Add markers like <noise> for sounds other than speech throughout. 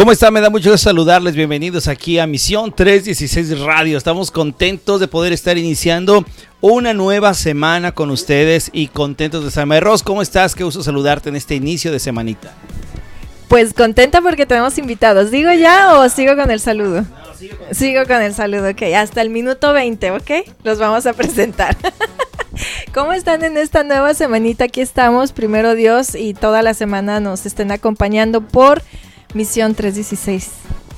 ¿Cómo están? Me da mucho gusto saludarles. Bienvenidos aquí a Misión 316 Radio. Estamos contentos de poder estar iniciando una nueva semana con ustedes y contentos de estar. Ros, ¿cómo estás? Qué gusto saludarte en este inicio de semanita. Pues contenta porque tenemos invitados. ¿Digo ya o sigo con el saludo? sigo, con el saludo, ok. Hasta el minuto 20, ok. Los vamos a presentar. <laughs> ¿Cómo están en esta nueva semanita? Aquí estamos, primero Dios, y toda la semana nos estén acompañando por Misión 316.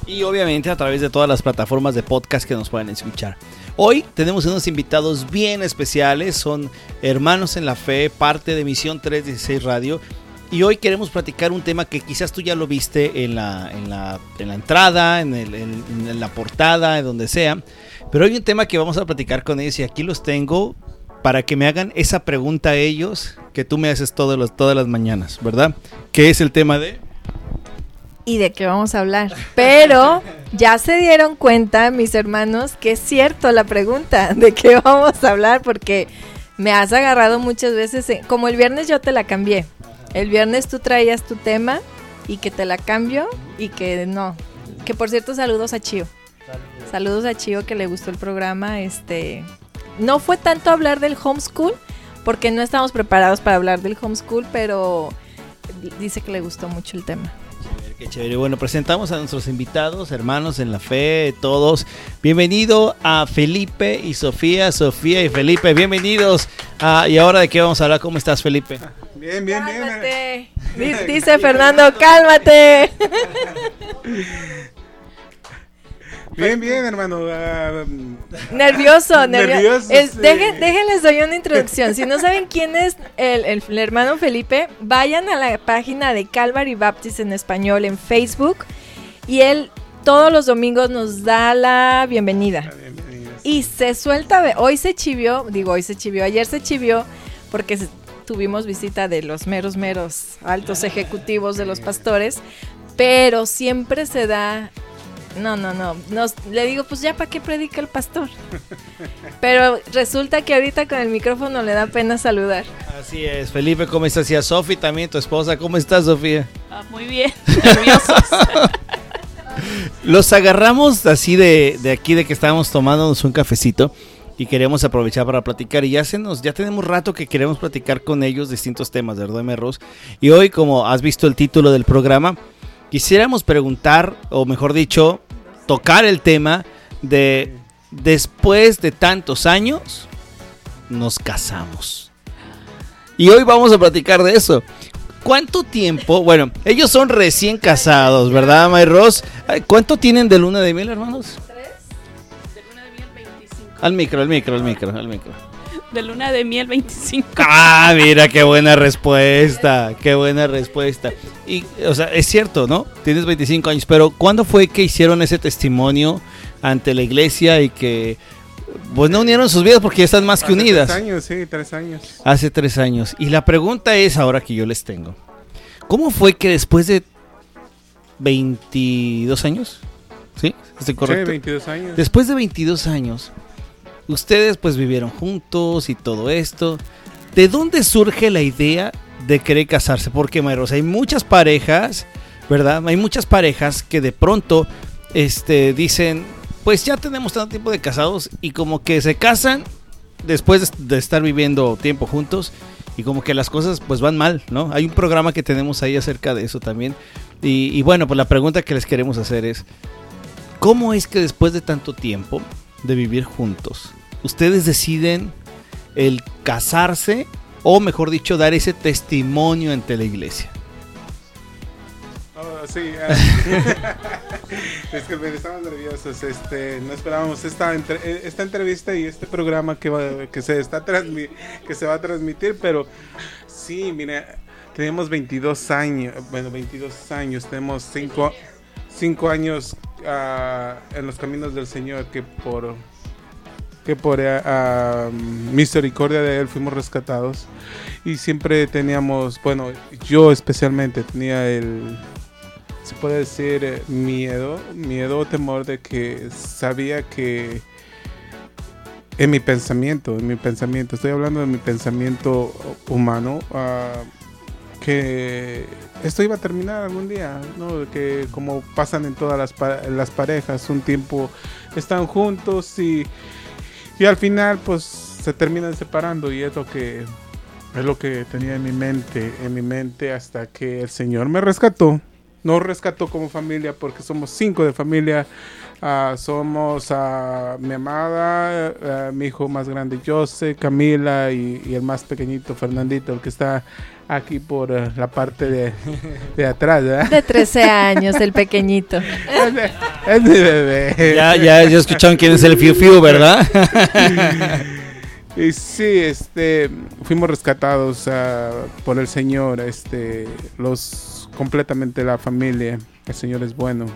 Y obviamente a través de todas las plataformas de podcast que nos pueden escuchar. Hoy tenemos unos invitados bien especiales, son hermanos en la fe, parte de Misión 316 Radio. Y hoy queremos platicar un tema que quizás tú ya lo viste en la, en la, en la entrada, en, la portada, en donde sea. Pero hay un tema que vamos a platicar con ellos y aquí los tengo para que me hagan esa pregunta a ellos que tú me haces todas las mañanas, ¿verdad? ¿Qué es el tema de y de qué vamos a hablar. Pero ya se dieron cuenta, mis hermanos, que es cierto la pregunta <laughs> de qué vamos a hablar, porque me has agarrado muchas veces, como el viernes yo te la cambié. El viernes tú traías tu tema y que te la cambio y que no. Que por cierto, saludos a Chio. Saludos, a Chio que le gustó el programa. Este, no fue tanto hablar del homeschool, porque no estamos preparados para hablar del homeschool, pero dice que le gustó mucho el tema. Qué chévere. Bueno, presentamos a nuestros invitados, hermanos en la fe, todos. Bienvenido a Felipe y Sofía, Sofía y Felipe, bienvenidos. Ah, y ahora de qué vamos a hablar, ¿cómo estás, Felipe? <laughs> Bien, bien, cálmate. <laughs> bien. Dice Fernando, cálmate. <laughs> Bien, bien, hermano. Ah, nervioso, <laughs> nervioso. déjenles doy una introducción. Si no saben quién es el, hermano Felipe, vayan a la página de Calvary Baptist en español en Facebook y él todos los domingos nos da la bienvenida. Y se suelta, hoy se chivió, digo, hoy se chivió, ayer se chivió porque tuvimos visita de los meros, meros altos ejecutivos de los pastores, pero siempre se da no, no, no. Nos, le digo, pues ya para qué predica el pastor. Pero resulta que ahorita con el micrófono le da pena saludar. Así es, Felipe, ¿cómo estás? Y a Sofi también, tu esposa, ¿cómo estás, Sofía? Ah, muy bien, <laughs> nerviosos. Los agarramos así de, de aquí, de que estábamos tomándonos un cafecito y queremos aprovechar para platicar. Y ya, se nos, ya tenemos rato que queremos platicar con ellos distintos temas, ¿verdad, Merros? Y hoy, como has visto el título del programa, quisiéramos preguntar, o mejor dicho, tocar el tema de después de tantos años, nos casamos. Y hoy vamos a platicar de eso. ¿Cuánto tiempo? Bueno, ellos son recién casados, ¿verdad, May Ross? ¿Cuánto tienen de luna de miel, hermanos? Tres. De luna de miel 25. Al micro, al micro, al micro, al micro de luna de miel 25. Ah, mira, qué buena respuesta, qué buena respuesta. Y, o sea, es cierto, ¿no? Tienes 25 años, pero ¿cuándo fue que hicieron ese testimonio ante la iglesia y que, pues no unieron sus vidas porque ya están más que unidas? Hace tres años, sí, tres años. Hace tres años. Y la pregunta es, ahora que yo les tengo, ¿cómo fue que después de 22 años? ¿Sí? ¿Estoy correcto? Sí, 22 años. Después de 22 años, ustedes pues vivieron juntos y todo esto. ¿De dónde surge la idea de querer casarse? Porque, Mayros, hay muchas parejas, ¿verdad? Hay muchas parejas que de pronto este, dicen, pues ya tenemos tanto tiempo de casados y como que se casan después de estar viviendo tiempo juntos y como que las cosas pues van mal, ¿no? Hay un programa que tenemos ahí acerca de eso también. Y, y bueno, pues la pregunta que les queremos hacer es, ¿cómo es que después de tanto tiempo de vivir juntos, ustedes deciden el casarse o mejor dicho dar ese testimonio ante la iglesia. Oh, sí, uh, <laughs> es que estamos nerviosos. Este, no esperábamos esta, esta entrevista y este programa que, que, se está que se va a transmitir, pero sí, mire, tenemos 22 años, bueno, 22 años, tenemos 5 cinco, años uh, en los caminos del Señor que por que por uh, misericordia de Él fuimos rescatados. Y siempre teníamos, bueno, yo especialmente tenía el, se puede decir, eh, miedo, miedo o temor de que sabía que en mi pensamiento, en mi pensamiento, estoy hablando de mi pensamiento humano, uh, que esto iba a terminar algún día, ¿no? Que como pasan en todas las, las parejas, un tiempo están juntos y, y al final pues se terminan separando y es lo que es lo que tenía en mi mente, en mi mente hasta que el Señor me rescató. No rescató como familia porque somos cinco de familia. Uh, somos a mi amada, mi hijo más grande Jose, Camila y, y, el más pequeñito Fernandito, el que está aquí por uh, la parte de, de atrás, ¿verdad? De 13 años, el pequeñito. es, de, es mi bebé. Ya, ya, ya escucharon quién es el Fiu Fiu, ¿verdad? y sí, este, fuimos rescatados uh, por el Señor, este, los, completamente la familia. El Señor es bueno.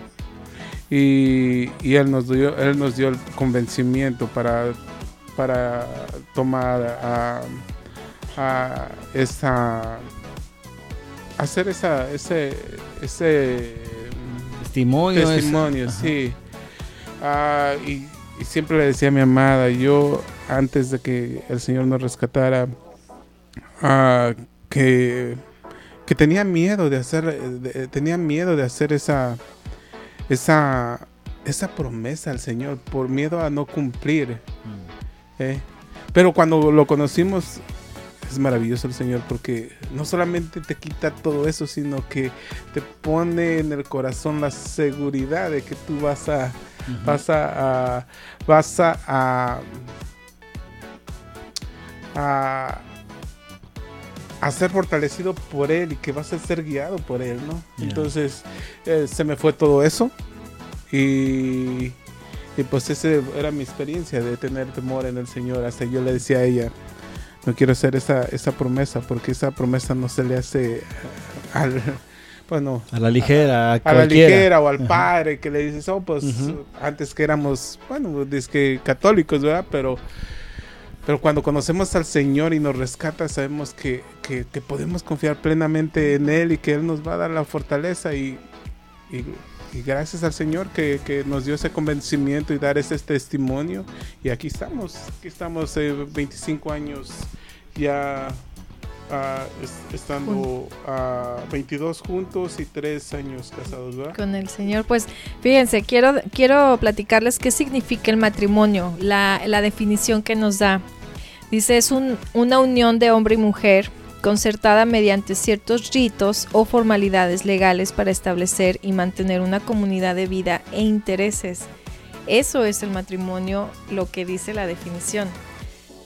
Y, y él, nos dio, él nos dio el convencimiento para, para tomar a a esa hacer esa ese ese testimonio testimonio sí ah, y, y, siempre le decía a mi amada yo antes de que el señor nos rescatara ah, que que tenía miedo de hacer de, tenía miedo de hacer esa esa esa promesa al señor por miedo a no cumplir mm. ¿eh? pero cuando lo conocimos es maravilloso el Señor porque no solamente te quita todo eso, sino que te pone en el corazón la seguridad de que tú vas a, uh -huh. vas a, a, vas a, a, a, a, ser fortalecido por Él y que vas a ser guiado por Él, ¿no? Yeah. Entonces eh, se me fue todo eso y, y pues esa era mi experiencia de tener temor en el Señor. Hasta yo le decía a ella, no quiero hacer esa, esa promesa porque esa promesa no se le hace al bueno a la ligera a, la ligera o al Ajá. padre que le dices oh pues uh -huh. antes que éramos bueno es que católicos verdad pero pero cuando conocemos al Señor y nos rescata sabemos que, que, que, podemos confiar plenamente en Él y que Él nos va a dar la fortaleza y, y, y gracias al Señor que, que, nos dio ese convencimiento y dar ese testimonio y aquí estamos aquí estamos eh, 25 años ya uh, estando a uh, 22 juntos y 3 años casados, ¿verdad? Con el Señor. Pues fíjense, quiero, quiero platicarles qué significa el matrimonio, la, la definición que nos da. Dice, es un, una unión de hombre y mujer concertada mediante ciertos ritos o formalidades legales para establecer y mantener una comunidad de vida e intereses. Eso es el matrimonio, lo que dice la definición.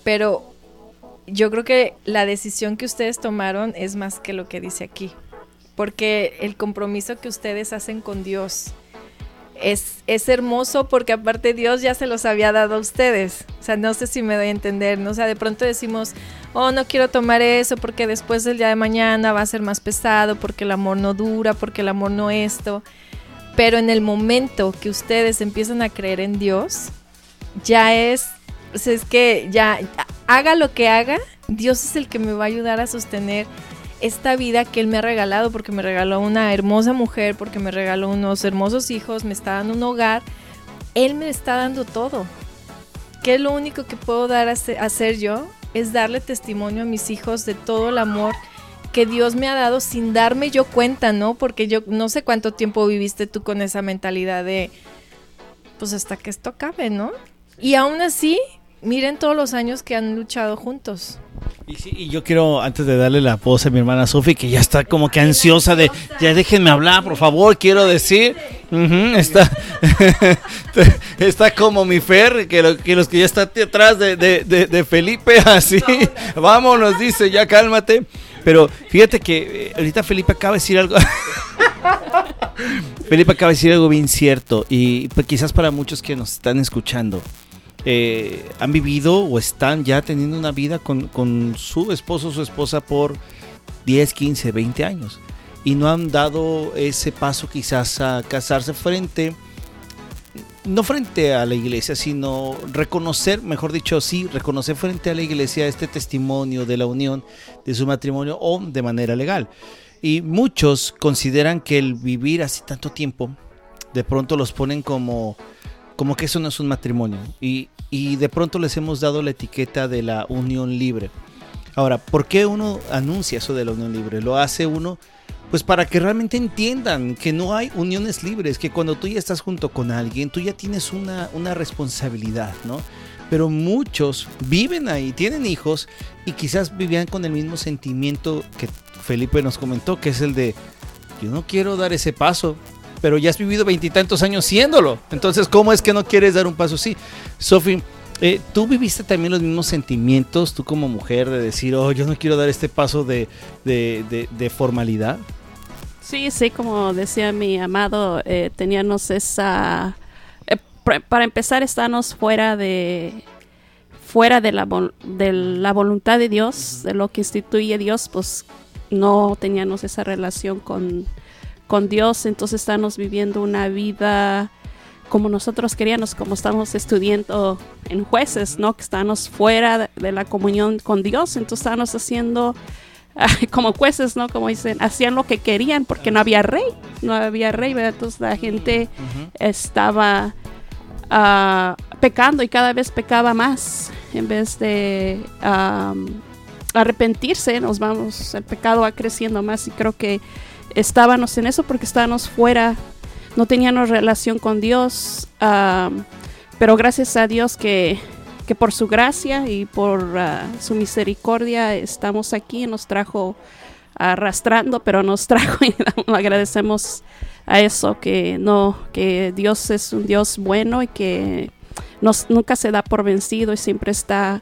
Pero yo creo que la decisión que ustedes tomaron es más que lo que dice aquí, porque el compromiso que ustedes hacen con Dios es, es hermoso porque aparte Dios ya se los había dado a ustedes. O sea, no sé si me doy a entender, ¿no? O sea, de pronto decimos, oh, no quiero tomar eso porque después del día de mañana va a ser más pesado, porque el amor no dura, porque el amor no esto. Pero en el momento que ustedes empiezan a creer en Dios, ya es, o sea, es que ya haga lo que haga, Dios es el que me va a ayudar a sostener esta vida que Él me ha regalado, porque me regaló una hermosa mujer, porque me regaló unos hermosos hijos, me está dando un hogar. Él me está dando todo. ¿Qué es lo único que puedo dar a hacer yo? Es darle testimonio a mis hijos de todo el amor que Dios me ha dado sin darme yo cuenta, ¿no? Porque yo no sé cuánto tiempo viviste tú con esa mentalidad de, pues hasta que esto acabe, ¿no? Y aún así, miren todos los años que han luchado juntos. Y, sí, y yo quiero, antes de darle la voz a mi hermana Sofi, que ya está como que ansiosa de, ya déjenme hablar, por favor, quiero decir, uh -huh, está, <laughs> está como mi Fer, que, lo, que los que ya está atrás de, de, de, de Felipe, <laughs> así, vámonos, dice, ya cálmate. Pero fíjate que eh, ahorita Felipe acaba de decir algo. <laughs> Felipe acaba de decir algo bien cierto y pues, quizás para muchos que nos están escuchando. Eh, han vivido o están ya teniendo una vida con, con, su esposo o su esposa por 10, 15, 20 años y no han dado ese paso quizás a casarse frente, no frente a la iglesia, sino reconocer, mejor dicho, sí, reconocer frente a la iglesia este testimonio de la unión de su matrimonio o de manera legal. Y muchos consideran que el vivir así tanto tiempo, de pronto los ponen como como que eso no es un matrimonio y, y, de pronto les hemos dado la etiqueta de la unión libre. Ahora, ¿por qué uno anuncia eso de la unión libre? Lo hace uno pues para que realmente entiendan que no hay uniones libres, que cuando tú ya estás junto con alguien, tú ya tienes una, una responsabilidad, ¿no? Pero muchos viven ahí, tienen hijos y quizás vivían con el mismo sentimiento que Felipe nos comentó, que es el de, yo no quiero dar ese paso, pero ya has vivido veintitantos años siéndolo. Entonces, ¿cómo es que no quieres dar un paso así? Sofi, eh, ¿tú viviste también los mismos sentimientos, tú como mujer, de decir, oh, yo no quiero dar este paso de, de formalidad? Sí, sí, como decía mi amado, eh, teníamos esa... Eh, para empezar, estábamos fuera de fuera de la, de la voluntad de Dios, de lo que instituye Dios, pues no teníamos esa relación con, con Dios, entonces estábamos viviendo una vida como nosotros queríamos, como estamos estudiando en jueces, ¿no? Que estábamos fuera de la comunión con Dios, entonces estábamos haciendo <laughs> como jueces, ¿no? Como dicen, hacían lo que querían porque no había rey, no había rey, ¿verdad? Entonces la gente estaba ah, pecando y cada vez pecaba más en vez de arrepentirse, nos vamos, el pecado va creciendo más y creo que estábamos en eso porque estábamos fuera, no teníamos relación con Dios, pero gracias a Dios que que por su gracia y por ah, su misericordia estamos aquí, nos trajo arrastrando, pero nos <laughs> trajo y agradecemos a eso, que no, que Dios es un Dios bueno y que nos, nunca se da por vencido y siempre está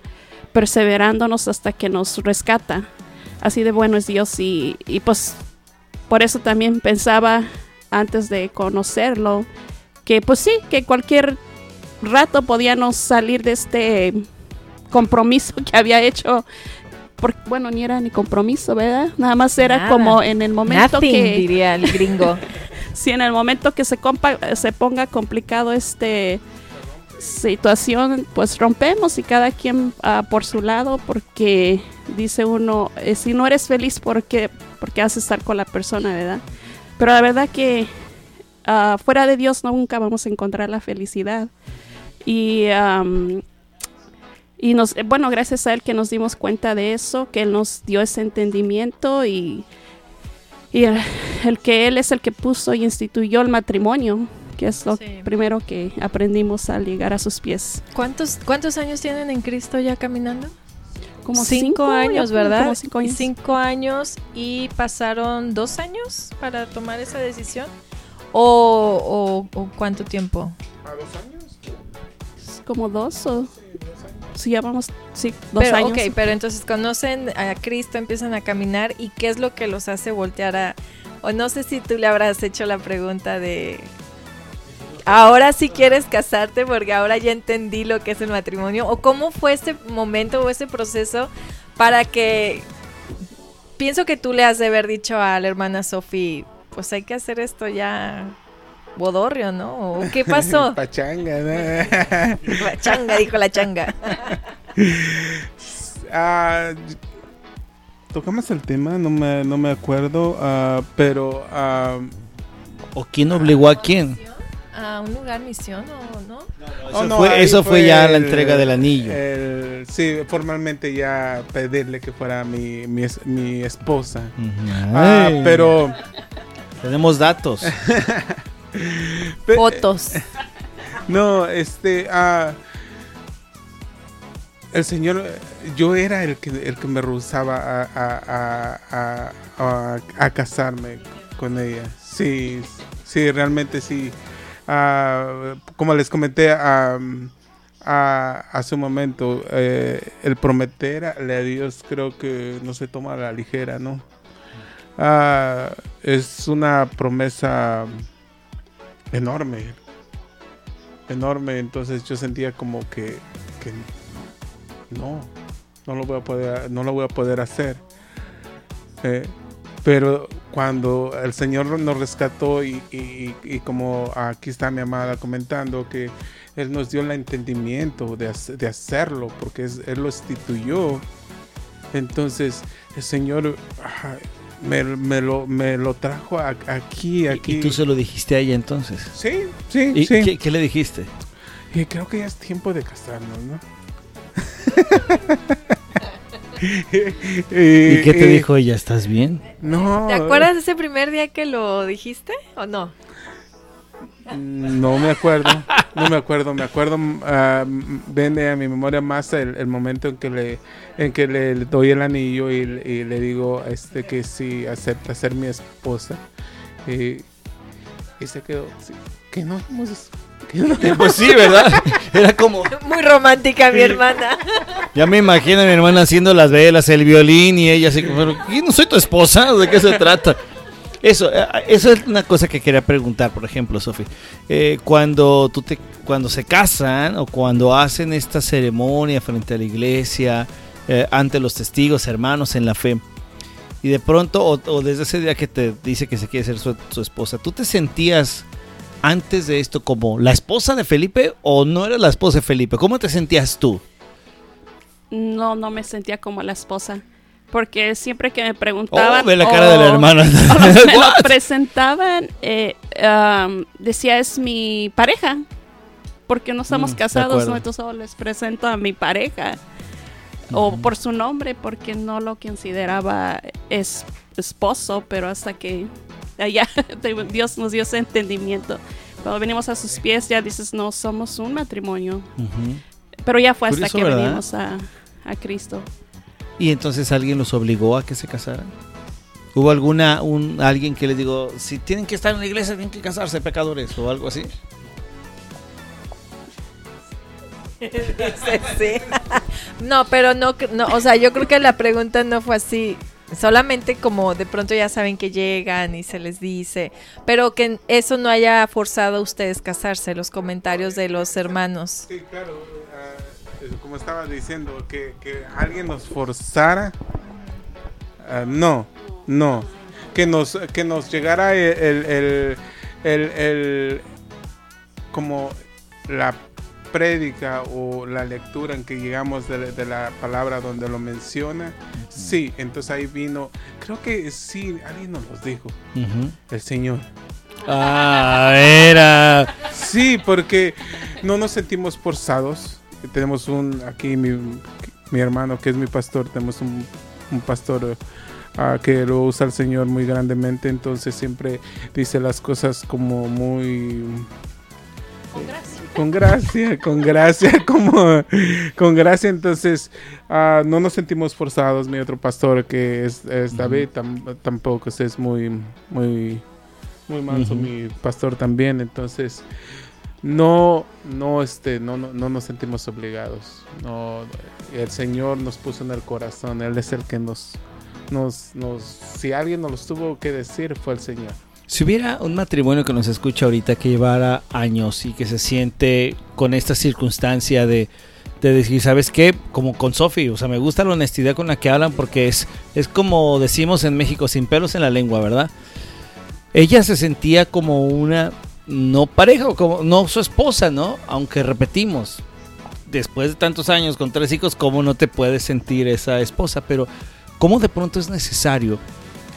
perseverándonos hasta que nos rescata. Así de bueno es Dios y, y pues por eso también pensaba antes de conocerlo que pues sí, que cualquier rato podíamos salir de este compromiso <laughs> que había hecho. Porque, bueno, ni era ni compromiso, ¿verdad? Nada más era como en el momento que... diría el gringo. <laughs> si en el momento que se, se ponga complicado este situación, pues rompemos y cada quien uh, por su lado, porque dice uno, eh, si no eres feliz, ¿por qué, porque has de estar con la persona, verdad? Pero la verdad que uh, fuera de Dios nunca vamos a encontrar la felicidad. Y, y nos, bueno, gracias a Él que nos dimos cuenta de eso, que Él nos dio ese entendimiento y, y el, que Él es el que puso y instituyó el matrimonio, que es lo primero que aprendimos al llegar a sus pies. ¿Cuántos, ¿Cuántos años tienen en Cristo ya caminando? Como cinco, años, ¿verdad? Como cinco años. cinco años. y pasaron dos años para tomar esa decisión. ¿O, o, o cuánto tiempo? ¿A dos años? como dos o si ya vamos, sí, dos años. Ok, pero entonces conocen a Cristo, empiezan a caminar y qué es lo que los hace voltear a... O no sé si tú le habrás hecho la pregunta de... Ahora sí quieres casarte porque ahora ya entendí lo que es el matrimonio. ¿O cómo fue ese momento o ese proceso para que... Pienso que tú le has de haber dicho a la hermana Sophie, pues hay que hacer esto ya Bodorrio, ¿no? ¿Qué pasó? <laughs> Pachanga, ¿no? <laughs> Pachanga, dijo la changa. <laughs> Ah, tocamos el tema, no me, no me acuerdo, uh, pero... Uh, ¿O quién obligó a quién? A un lugar misión o no? no, eso, fue, eso fue, ya la entrega del anillo. sí, formalmente ya pedirle que fuera mi, mi, mi esposa. Uh pero... Tenemos datos. <laughs> Fotos. <laughs> No, este, ah, el Señor, yo era el que, el que me rehusaba a, casarme con ella. Sí, sí, realmente sí. Como les comenté a, a, su momento, eh, el prometer a Dios creo que no se toma a la ligera, ¿no? Ah, es una promesa enorme. Enorme. Entonces yo sentía como que, que no, no lo voy a poder, no lo voy a poder hacer. Eh, pero cuando el Señor nos rescató y, y, como aquí está mi amada comentando que Él nos dio el entendimiento de, de hacerlo porque Él lo instituyó. Entonces el Señor me, me, lo, me lo trajo aquí, aquí. ¿Y tú se lo dijiste a ella entonces? Sí, sí, ¿Y sí. ¿qué, le dijiste? Y creo que ya es tiempo de casarnos, ¿no? <laughs> <laughs> y, qué te dijo ella? ¿Estás bien? No. ¿Te acuerdas de ese primer día que lo dijiste o no? No me acuerdo, no me acuerdo, me acuerdo, uh, viene a mi memoria más el, momento en que le, en que le, doy el anillo y, le digo este que sí acepta ser mi esposa. Y, se quedó, que no <laughs> Pues sí, ¿verdad? <laughs> Era como... Muy romántica mi hermana. <laughs> Ya me imagino a mi hermana haciendo las velas, el violín y ella así como, no soy tu esposa? ¿De qué se trata? Eso, eh, eso es una cosa que quería preguntar, por ejemplo, Sofi. Eh, cuando tú te, cuando se casan o cuando hacen esta ceremonia frente a la iglesia, eh, ante los testigos, hermanos en la fe, y de pronto, o, desde ese día que te dice que se quiere ser su, su, esposa, ¿tú te sentías antes de esto como la esposa de Felipe o no eras la esposa de Felipe? ¿Cómo te sentías tú? No, no me sentía como la esposa porque siempre que me preguntaban... Oh, ve la cara de la hermana. <laughs> me lo <laughs> presentaban, eh, decía, es mi pareja, porque no estamos mm, casados, ¿no? entonces solo les presento a mi pareja. O por su nombre, porque no lo consideraba es, esposo, pero hasta que allá <laughs> Dios nos dio ese entendimiento. Cuando venimos a sus pies ya dices, no, somos un matrimonio. Pero ya fue hasta que venimos a, a Cristo. Y entonces alguien los obligó a que se casaran. ¿Hubo alguna, un, alguien que les digo, si tienen que estar en la iglesia, tienen que casarse, pecadores, o algo así? <laughs> no, pero no, no, o sea, yo creo que la pregunta no fue así. Solamente como de pronto ya saben que llegan y se les dice, pero que eso no haya forzado a ustedes casarse, los comentarios de los hermanos. Sí, claro como estaba diciendo, que, alguien nos forzara. Ah, no, no. Que nos, que nos llegara el, el, como la prédica o la lectura en que llegamos de, la palabra donde lo menciona, sí, entonces ahí vino, creo que sí, alguien nos dijo, el Señor. Ah, era. Sí, porque no nos sentimos forzados tenemos un, aquí mi, mi, hermano que es mi pastor, tenemos un, un pastor uh, que lo usa el Señor muy grandemente, entonces siempre dice las cosas como muy... Con gracia. Con gracia, <laughs> como con gracia. Entonces, uh, no nos sentimos forzados. Mi otro pastor, que es, David, tampoco es muy, muy, muy manso. Mi pastor también. Entonces, no, no, este, no, no, no nos sentimos obligados. No, el Señor nos puso en el corazón. Él es el que nos, nos, nos, si alguien nos lo tuvo que decir, fue el Señor. Si hubiera un matrimonio que nos escucha ahorita que llevara años y que se siente con esta circunstancia de, de decir, ¿sabes qué? Como con Sofi, o sea, me gusta la honestidad con la que hablan porque es, es como decimos en México, sin pelos en la lengua, ¿verdad? Ella se sentía como una no pareja, como no su esposa, ¿no? Aunque repetimos, después de tantos años con tres hijos, ¿cómo no te puedes sentir esa esposa? Pero ¿cómo de pronto es necesario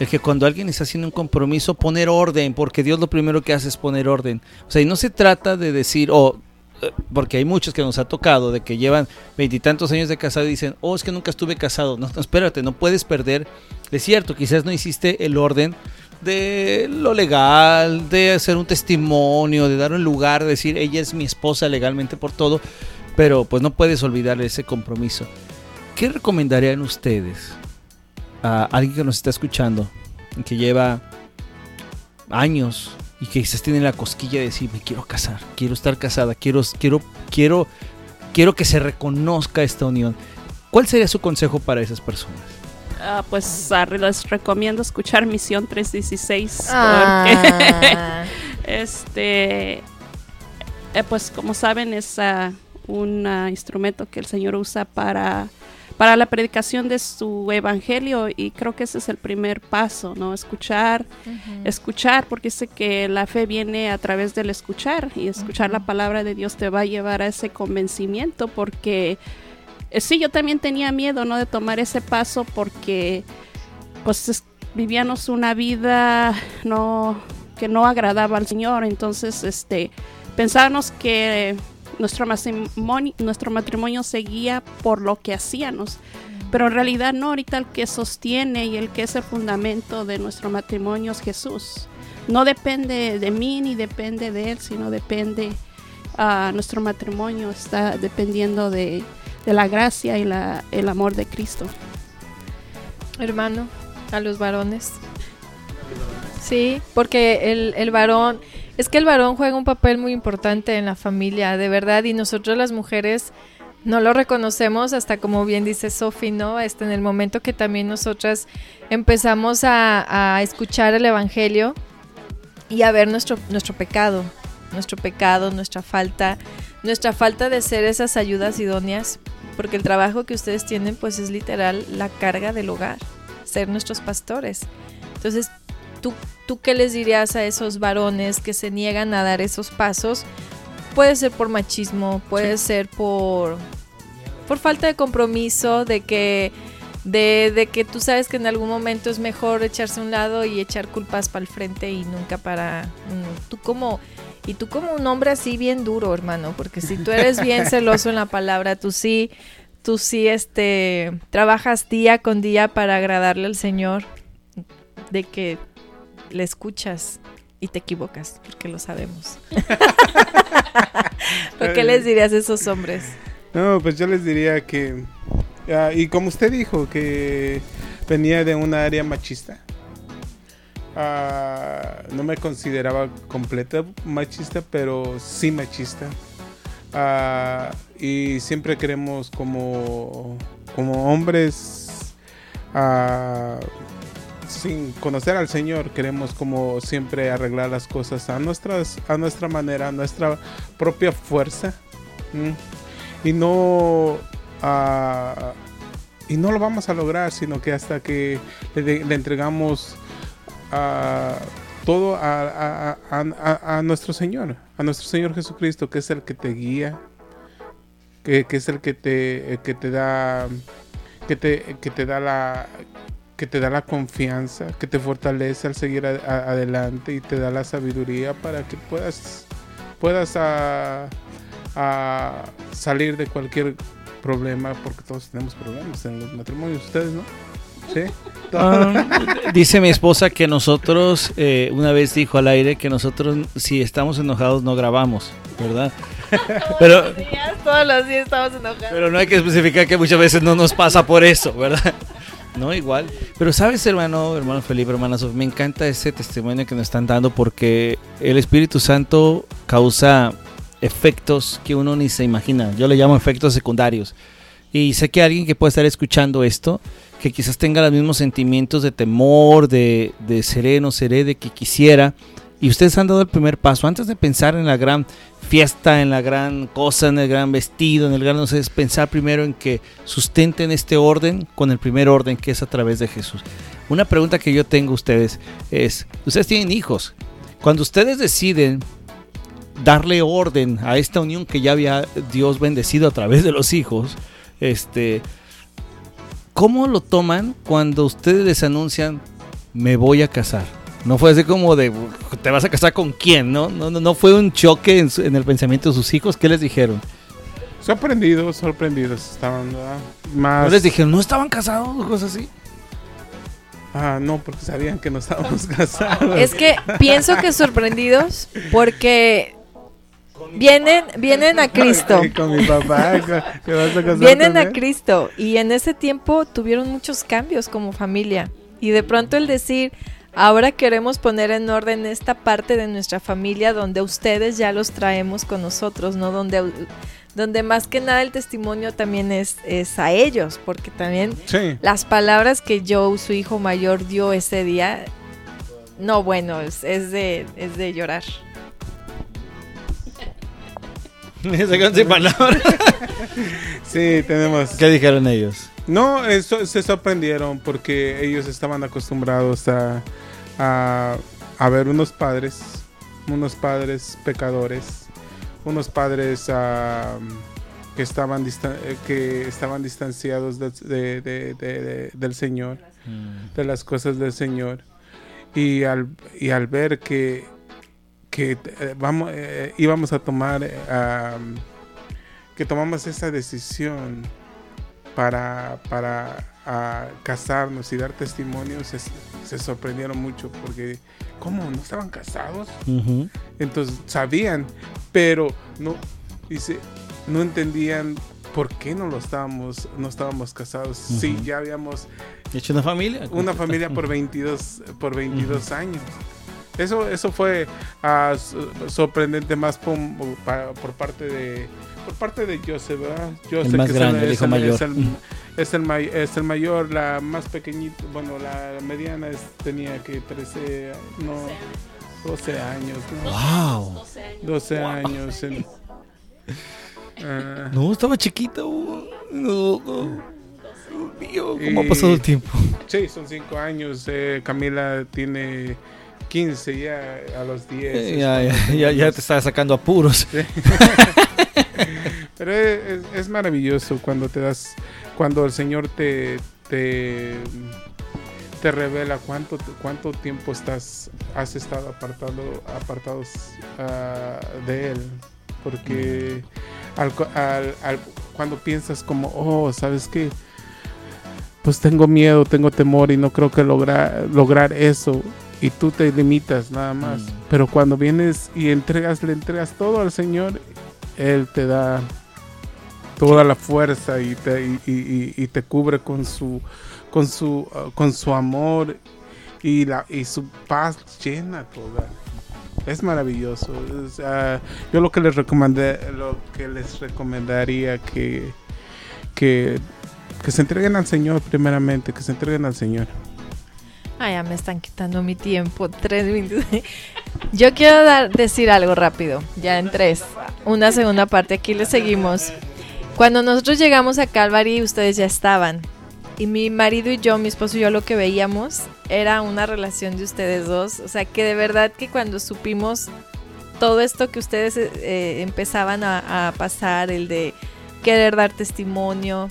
el que cuando alguien está haciendo un compromiso poner orden? Porque Dios lo primero que hace es poner orden. O sea, y no se trata de decir, oh, eh, porque hay muchos que nos ha tocado de que llevan veintitantos años de casado y dicen, oh, es que nunca estuve casado. No, no, espérate, no puedes perder. Es cierto, quizás no hiciste el orden de lo legal, de hacer un testimonio, de dar un lugar, de decir, ella es mi esposa legalmente por todo, pero pues no puedes olvidar ese compromiso. ¿Qué recomendarían ustedes a alguien que nos está escuchando, que lleva años y que quizás tiene la cosquilla de decir, me quiero casar, quiero estar casada, quiero, quiero, quiero, quiero que se reconozca esta unión? ¿Cuál sería su consejo para esas personas? Ah, pues les recomiendo escuchar Misión 316 ah. <laughs> este eh, pues como saben es uh, un instrumento que el Señor usa para para la predicación de su evangelio y creo que ese es el primer paso, ¿no? Escuchar, escuchar, porque sé que la fe viene a través del escuchar y escuchar la palabra de Dios te va a llevar a ese convencimiento porque eh, sí, yo también tenía miedo, ¿no? De tomar ese paso porque, pues, vivíamos una vida no que no agradaba al Señor. Entonces, este, pensábamos que nuestro matrimonio, nuestro matrimonio seguía por lo que hacíamos. Pero en realidad no, ahorita el que sostiene y el que es el fundamento de nuestro matrimonio es Jesús. No depende de mí ni depende de él, sino depende a uh, nuestro matrimonio, está dependiendo de, de la gracia y la, el amor de Cristo. Hermano, a los varones. Sí, porque el, el varón, es que el varón juega un papel muy importante en la familia, de verdad, y nosotros las mujeres no lo reconocemos hasta como bien dice Sofi, ¿no? Este, en el momento que también nosotras empezamos a, a, escuchar el Evangelio y a ver nuestro, nuestro pecado, nuestro pecado, nuestra falta, nuestra falta de ser esas ayudas idóneas, porque el trabajo que ustedes tienen pues es literal la carga del hogar, ser nuestros pastores. Entonces, ¿tú, ¿tú qué les dirías a esos varones que se niegan a dar esos pasos? Puede ser por machismo, puede sí. ser por, por falta de compromiso, de que, de, de, que tú sabes que en algún momento es mejor echarse a un lado y echar culpas para el frente y nunca para... Tú como... Y tú como un hombre así bien duro, hermano, porque si tú eres bien <laughs> celoso en la palabra, tú sí, tú sí, este, trabajas día con día para agradarle al Señor, de que le escuchas y te equivocas, porque lo sabemos. <laughs> ¿Por qué les dirías a esos hombres? No, pues yo les diría que, uh, y como usted dijo, que venía de una área machista. Uh, no me consideraba completa machista, pero sí machista. Uh, y siempre queremos como, como hombres sin conocer al Señor, queremos como siempre arreglar las cosas a, nuestras, a nuestra manera, a nuestra propia fuerza. Y no... Uh, y no lo vamos a lograr, sino que hasta que le, entregamos uh, todo a, nuestro Señor, a nuestro Señor Jesucristo, que es el que te guía, que, que es el que te, que te da, que te, que te da la, que te da la confianza, que te fortalece al seguir a, a, adelante y te da la sabiduría para que puedas, puedas a, a salir de cualquier problema, porque todos tenemos problemas en los matrimonios, ustedes, ¿no? ¿Sí? Um, <laughs> dice mi esposa que nosotros, eh, una vez dijo al aire que nosotros si estamos enojados no grabamos, ¿verdad? Pero, todos los días estamos enojados. Pero no hay que especificar que muchas veces no nos pasa por eso, ¿verdad? No, igual. Pero sabes, hermano, hermano Felipe, hermana Sofía, me encanta ese testimonio que nos están dando porque el Espíritu Santo causa efectos que uno ni se imagina. Yo le llamo efectos secundarios. Y sé que alguien que puede estar escuchando esto, que quizás tenga los mismos sentimientos de temor, de, de seré, no seré, de que quisiera, y ustedes han dado el primer paso, antes de pensar en la gran fiesta, en la gran cosa, en el gran vestido, en el gran, no sé, es pensar primero en que sustenten este orden con el primer orden que es a través de Jesús. Una pregunta que yo tengo a ustedes es, ustedes tienen hijos, cuando ustedes deciden darle orden a esta unión que ya había Dios bendecido a través de los hijos, este, ¿cómo lo toman cuando ustedes les anuncian me voy a casar? No fue así como de te vas a casar con quién, ¿no? No, no, no fue un choque en, su, en, el pensamiento de sus hijos. ¿Qué les dijeron? Sorprendidos, sorprendidos estaban, ¿verdad? Más... ¿No les dijeron, no estaban casados o cosas así? Ah, no, porque sabían que no estábamos <laughs> casados. Es que pienso que sorprendidos porque vienen vienen a Cristo. Con mi papá, ¿qué vas a casar Vienen a Cristo y en ese tiempo tuvieron muchos cambios como familia. Y de pronto el decir, ahora queremos poner en orden esta parte de nuestra familia donde ustedes ya los traemos con nosotros, ¿no? Donde, donde más que nada el testimonio también es, es a ellos, porque también sí. las palabras que Joe, su hijo mayor, dio ese día, no, bueno, es, es de, es de llorar. <laughs> sin palabras. <laughs> sí, tenemos. ¿Qué dijeron ellos? No, eso, se sorprendieron porque ellos estaban acostumbrados a, a, a ver unos padres, unos padres pecadores, unos padres uh, que, estaban que estaban distanciados de, de, de, de del Señor, mm. de las cosas del Señor. Y al, y al ver que que eh, vamos, eh, íbamos a tomar, eh, que tomamos esa decisión, para, para casarnos y dar testimonios, se sorprendieron mucho porque, ¿cómo? ¿No estaban casados? Entonces sabían, pero no, dice, no entendían por qué no lo estábamos, no estábamos casados. Sí, ya habíamos hecho una familia. Una familia por 22, por 22 años. Eso, eso fue ah, sorprendente más por, por, parte de por parte de Joseph, ¿verdad? el más grande, el hijo mayor. Es el, es el, mayor, la más pequeñita, bueno, la mediana tenía que 13, no, 12 años. ¿no? ¡Wow! 12 años. <laughs> Ah. no, estaba chiquito. No, ¿Cómo ha pasado el tiempo? Sí, son 5 años. Eh, Camila tiene 15 ya a los 10. Eh, ya, ya, ya, te estaba sacando apuros. Pero es, maravilloso cuando te das, cuando el Señor te, te, te revela cuánto, cuánto tiempo estás, has estado apartado, apartados ah, de Él. Porque al, al, cuando piensas como, oh, ¿sabes qué? Pues tengo miedo, tengo temor y no creo que lograr, lograr eso y tú te limitas nada más. Mm. Pero cuando vienes y entregas, le entregas todo al Señor, Él te da toda la fuerza y te, y, te cubre con su, con su, uh, con su amor y, la, y su paz llena toda. Es maravilloso. Uh, yo lo que les recomendé, lo que les recomendaría que, que, que se entreguen al Señor primeramente, que se entreguen al Señor. Ay, ya me están quitando mi tiempo. Tres minutos. <laughs> Yo quiero dar, decir algo rápido. Ya en tres. Una segunda parte. Aquí le seguimos. Cuando nosotros llegamos a Calvary, ustedes ya estaban. Y mi marido y yo, mi esposo y yo, lo que veíamos era una relación de ustedes dos. O sea, que de verdad que cuando supimos todo esto que ustedes eh, empezaban a, a pasar, el de querer dar testimonio,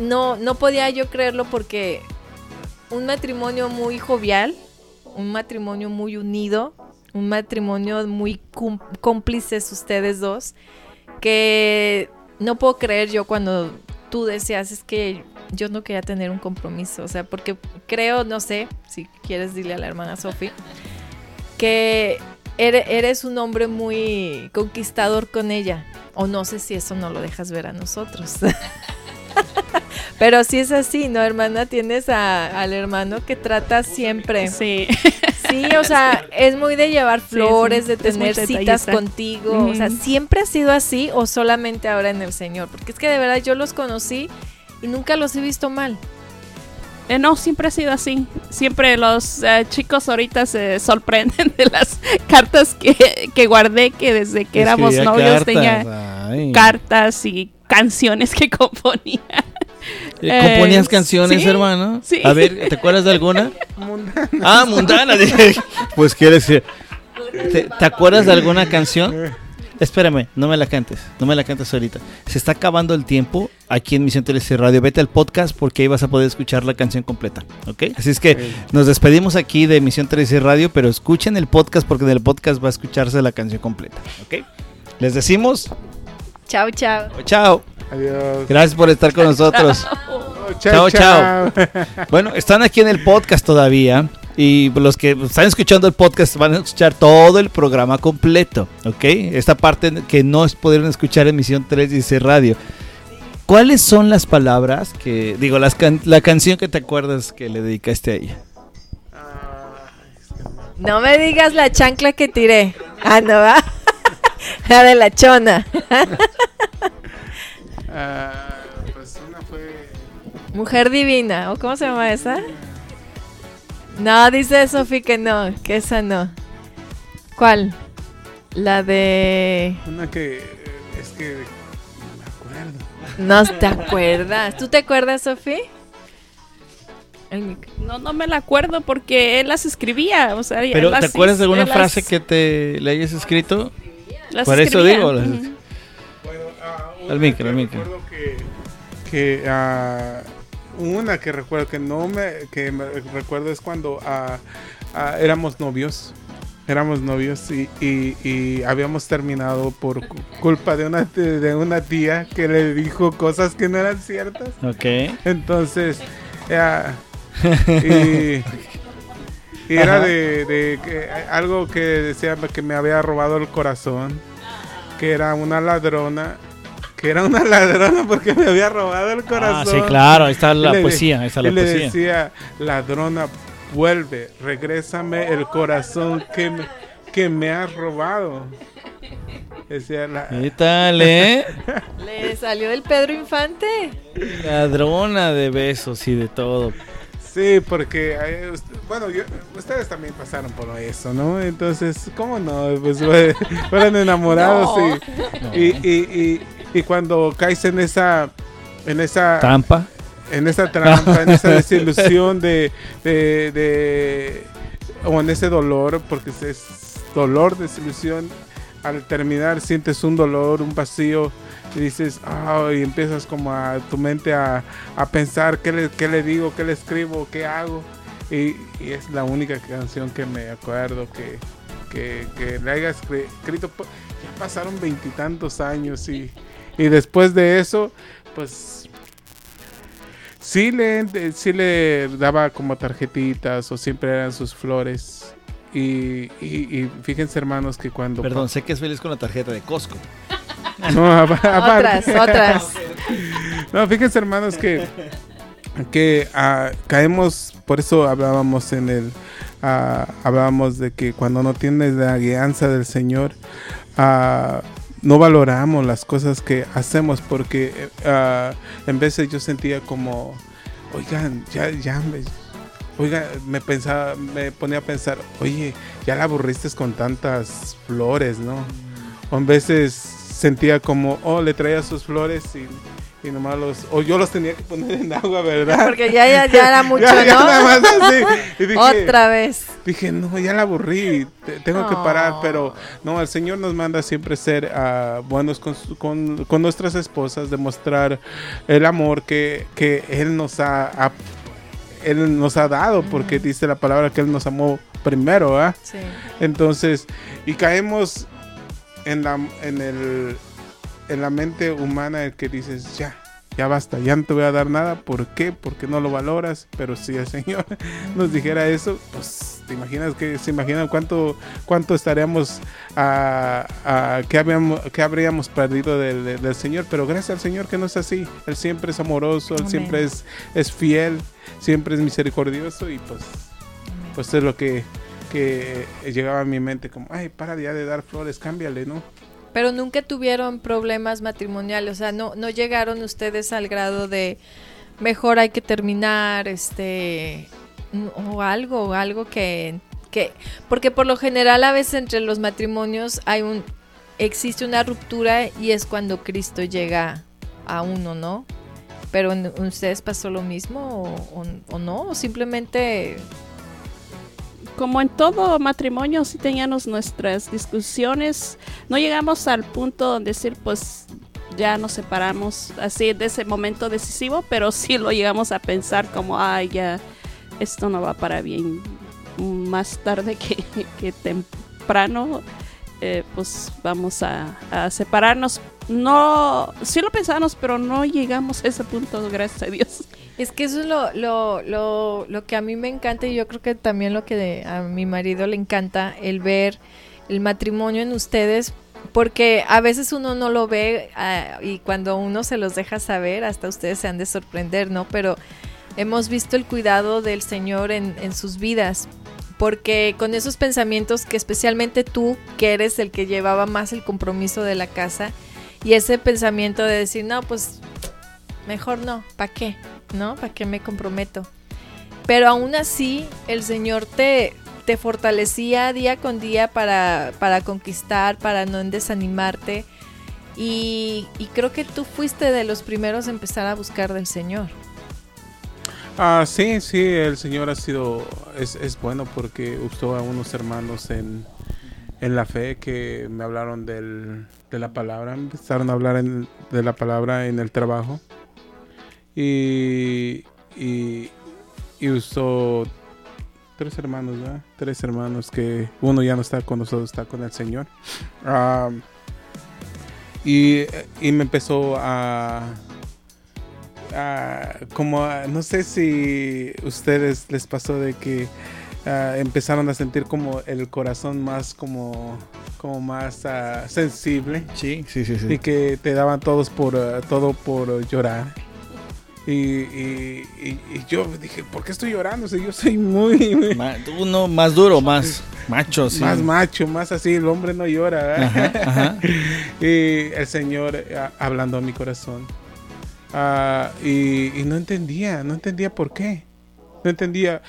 no, no podía yo creerlo porque un matrimonio muy jovial, un matrimonio muy unido, un matrimonio muy cómplices ustedes dos, que no puedo creer yo cuando tú decías es que yo no quería tener un compromiso, o sea, porque creo, no sé, si quieres dile a la hermana Sofi, que eres un hombre muy conquistador con ella, o no sé si eso no lo dejas ver a nosotros. <laughs> <laughs> Pero si es así, ¿no, hermana? Tienes al hermano que trata siempre. Sí. Sí, o sea, es muy de llevar flores, de tener citas contigo. O sea, ¿siempre ha sido así o solamente ahora en el Señor? Porque es que de verdad yo los conocí y nunca los he visto mal. Eh, no, siempre ha sido así. Siempre los eh, chicos ahorita se sorprenden <laughs> de las cartas que, guardé, que desde que éramos novios tenía cartas y canciones que <laughs> componía. ¿Componías eh, canciones, hermano? Sí. A ver, ¿te acuerdas de alguna? Mundana. Ah, mundana. pues quieres decir. ¿Te, acuerdas de alguna canción? Espérame, no me la cantes, no me la cantes ahorita. Se está acabando el tiempo aquí en Misión Televisión Radio. Vete al podcast porque ahí vas a poder escuchar la canción completa, ¿ok? Así es que nos despedimos aquí de Misión Televisión Radio, pero escuchen el podcast porque en el podcast va a escucharse la canción completa, ¿ok? Les decimos... Chao, chao. Chao. Adiós. Gracias por estar con nosotros. <laughs> chao, chao. <laughs> Bueno, están aquí en el podcast todavía. Y los que están escuchando el podcast van a escuchar todo el programa completo, ¿ok? Esta parte que no pudieron escuchar en Misión 3 Radio. ¿Cuáles son las palabras que, digo, las la canción que te acuerdas que le dedicaste a ella? No me digas la chancla que tiré. Ah, no va. La de la chona. <laughs> Ah, pues una fue. Mujer Divina, ¿o cómo se llama esa? No, dice Sofi que no, que esa no. ¿Cuál? La de. Una que. Es que. No me acuerdo. No te acuerdas. ¿Tú te acuerdas, Sofi? No, no me la acuerdo porque él las escribía. O sea, Pero ¿te acuerdas de alguna frase que te le hayas escrito? Por eso digo. Al micro, al micro. que, que uh, una que recuerdo que no me, que me recuerdo es cuando uh, uh, éramos novios éramos novios y, y, habíamos terminado por culpa de una, de una tía que le dijo cosas que no eran ciertas. Ok. Entonces, <laughs> y, era de, algo que decía que me había robado el corazón, que era una ladrona que era una <laughs> ladrona porque me había robado el corazón. Ah, sí, claro, ahí está la poesía, ahí está la y le decía, ladrona, vuelve, regrésame el corazón que me, que me has robado. Decía la... <laughs> ¿Qué tal, eh? <laughs> Le salió el Pedro Infante. Ladrona de besos y de todo. Sí, porque, bueno, ustedes también pasaron por eso, ¿no? Entonces, ¿cómo no? Pues <laughs> fueron enamorados y, y, y, cuando caes en esa, en esa trampa, en esa trampa, en esa <laughs> desilusión de, de, de, o en ese dolor, porque es dolor, desilusión, al terminar sientes un dolor, un vacío y dices, oh, y empiezas como a tu mente a, pensar qué le, qué le digo, qué le escribo, qué hago. Y, es la única canción que me acuerdo que, que, le haya escrito. Ya pasaron veintitantos años y, y después de eso, pues sí le, sí le daba como tarjetitas o siempre eran sus flores. Y, y, fíjense hermanos que cuando... Perdón, sé que es feliz con la tarjeta de Costco. <laughs> No, <laughs> otras, otras. No, fíjense hermanos que, que uh, caemos, por eso hablábamos en el, uh, hablábamos de que cuando no tienes la guianza del Señor, uh, no valoramos las cosas que hacemos porque en veces yo sentía como, oigan, ya, ya oiga, me pensaba, me ponía a pensar, oye, ya la aburriste con tantas flores, ¿no? O en veces sentía como, oh, le traía sus flores y, y nomás los, o yo los tenía que poner en agua, ¿verdad? <laughs> Porque ya, ya, ya era <laughs> mucho, ¿no? <laughs> Otra vez. Dije, no, ya la aburrí, tengo que parar, pero no, el Señor nos manda siempre ser uh, buenos con, con, con, nuestras esposas, demostrar el amor que, que Él nos ha, Él nos ha dado, porque dice la palabra que Él nos amó primero, ¿ah? Sí. Entonces, y caemos en la, en el, en la mente humana el que dices, ya, ya basta, ya no te voy a dar nada. ¿Por qué? Porque no lo valoras. Pero si el Señor <laughs> nos dijera eso, pues te imaginas que se imaginan cuánto, cuánto estaríamos a, a que, habíamos, que habríamos perdido del, del, Señor. Pero gracias al Señor que no es así. Él siempre es amoroso, Él siempre es, es fiel, siempre es misericordioso y pues, pues es lo que que llegaba a mi mente como, ay, para ya de dar flores, cámbiale, ¿no? Pero nunca tuvieron problemas matrimoniales, o sea, no, no llegaron ustedes al grado de mejor hay que terminar, este, o algo, algo que, que, porque por lo general a veces entre los matrimonios hay un, existe una ruptura y es cuando Cristo llega a uno, ¿no? Pero en ustedes pasó lo mismo o, o no, o simplemente como en todo matrimonio, sí teníamos nuestras discusiones. No llegamos al punto donde decir, pues ya nos separamos así de ese momento decisivo, pero sí lo llegamos a pensar como, ay, ya esto no va para bien. Más tarde que, <laughs> temprano, eh, pues vamos a, separarnos. No, sí lo pensamos, pero no llegamos a ese punto, gracias a Dios. Es que eso es lo, lo, lo, lo, que a mí me encanta y yo creo que también lo que a mi marido le encanta, el ver el matrimonio en ustedes, porque a veces uno no lo ve ah, y cuando uno se los deja saber, hasta ustedes se han de sorprender, ¿no? Pero hemos visto el cuidado del Señor en, sus vidas, porque con esos pensamientos que especialmente tú, que eres el que llevaba más el compromiso de la casa, y ese pensamiento de decir, no, pues mejor no, ¿para qué? ¿no? ¿Para qué me comprometo? Pero aún así, el Señor te, fortalecía día con día para, para conquistar, para no desanimarte. Y, creo que tú fuiste de los primeros a empezar a buscar del Señor. Ah, sí, sí, el Señor ha sido, es, es bueno porque usó a unos hermanos en, en la fe que me hablaron del, de la palabra, empezaron a hablar de la palabra en el trabajo y, y, usó tres hermanos, ¿verdad? Tres hermanos que uno ya no está con nosotros, está con el Señor. y, y, me empezó a, como no sé si ustedes les pasó de que uh, empezaron a sentir como el corazón más como como más uh, sensible. Sí, sí, sí, sí, Y que te daban todos por todo por llorar. Y, y, y, yo dije, ¿por qué estoy llorando? O yo soy muy... Uno más duro, más macho, sí. Más macho, más así, el hombre no llora. Ajá, ajá. <laughs> y el Señor hablando a mi corazón. Uh, y, y, no entendía, no entendía por qué. No entendía,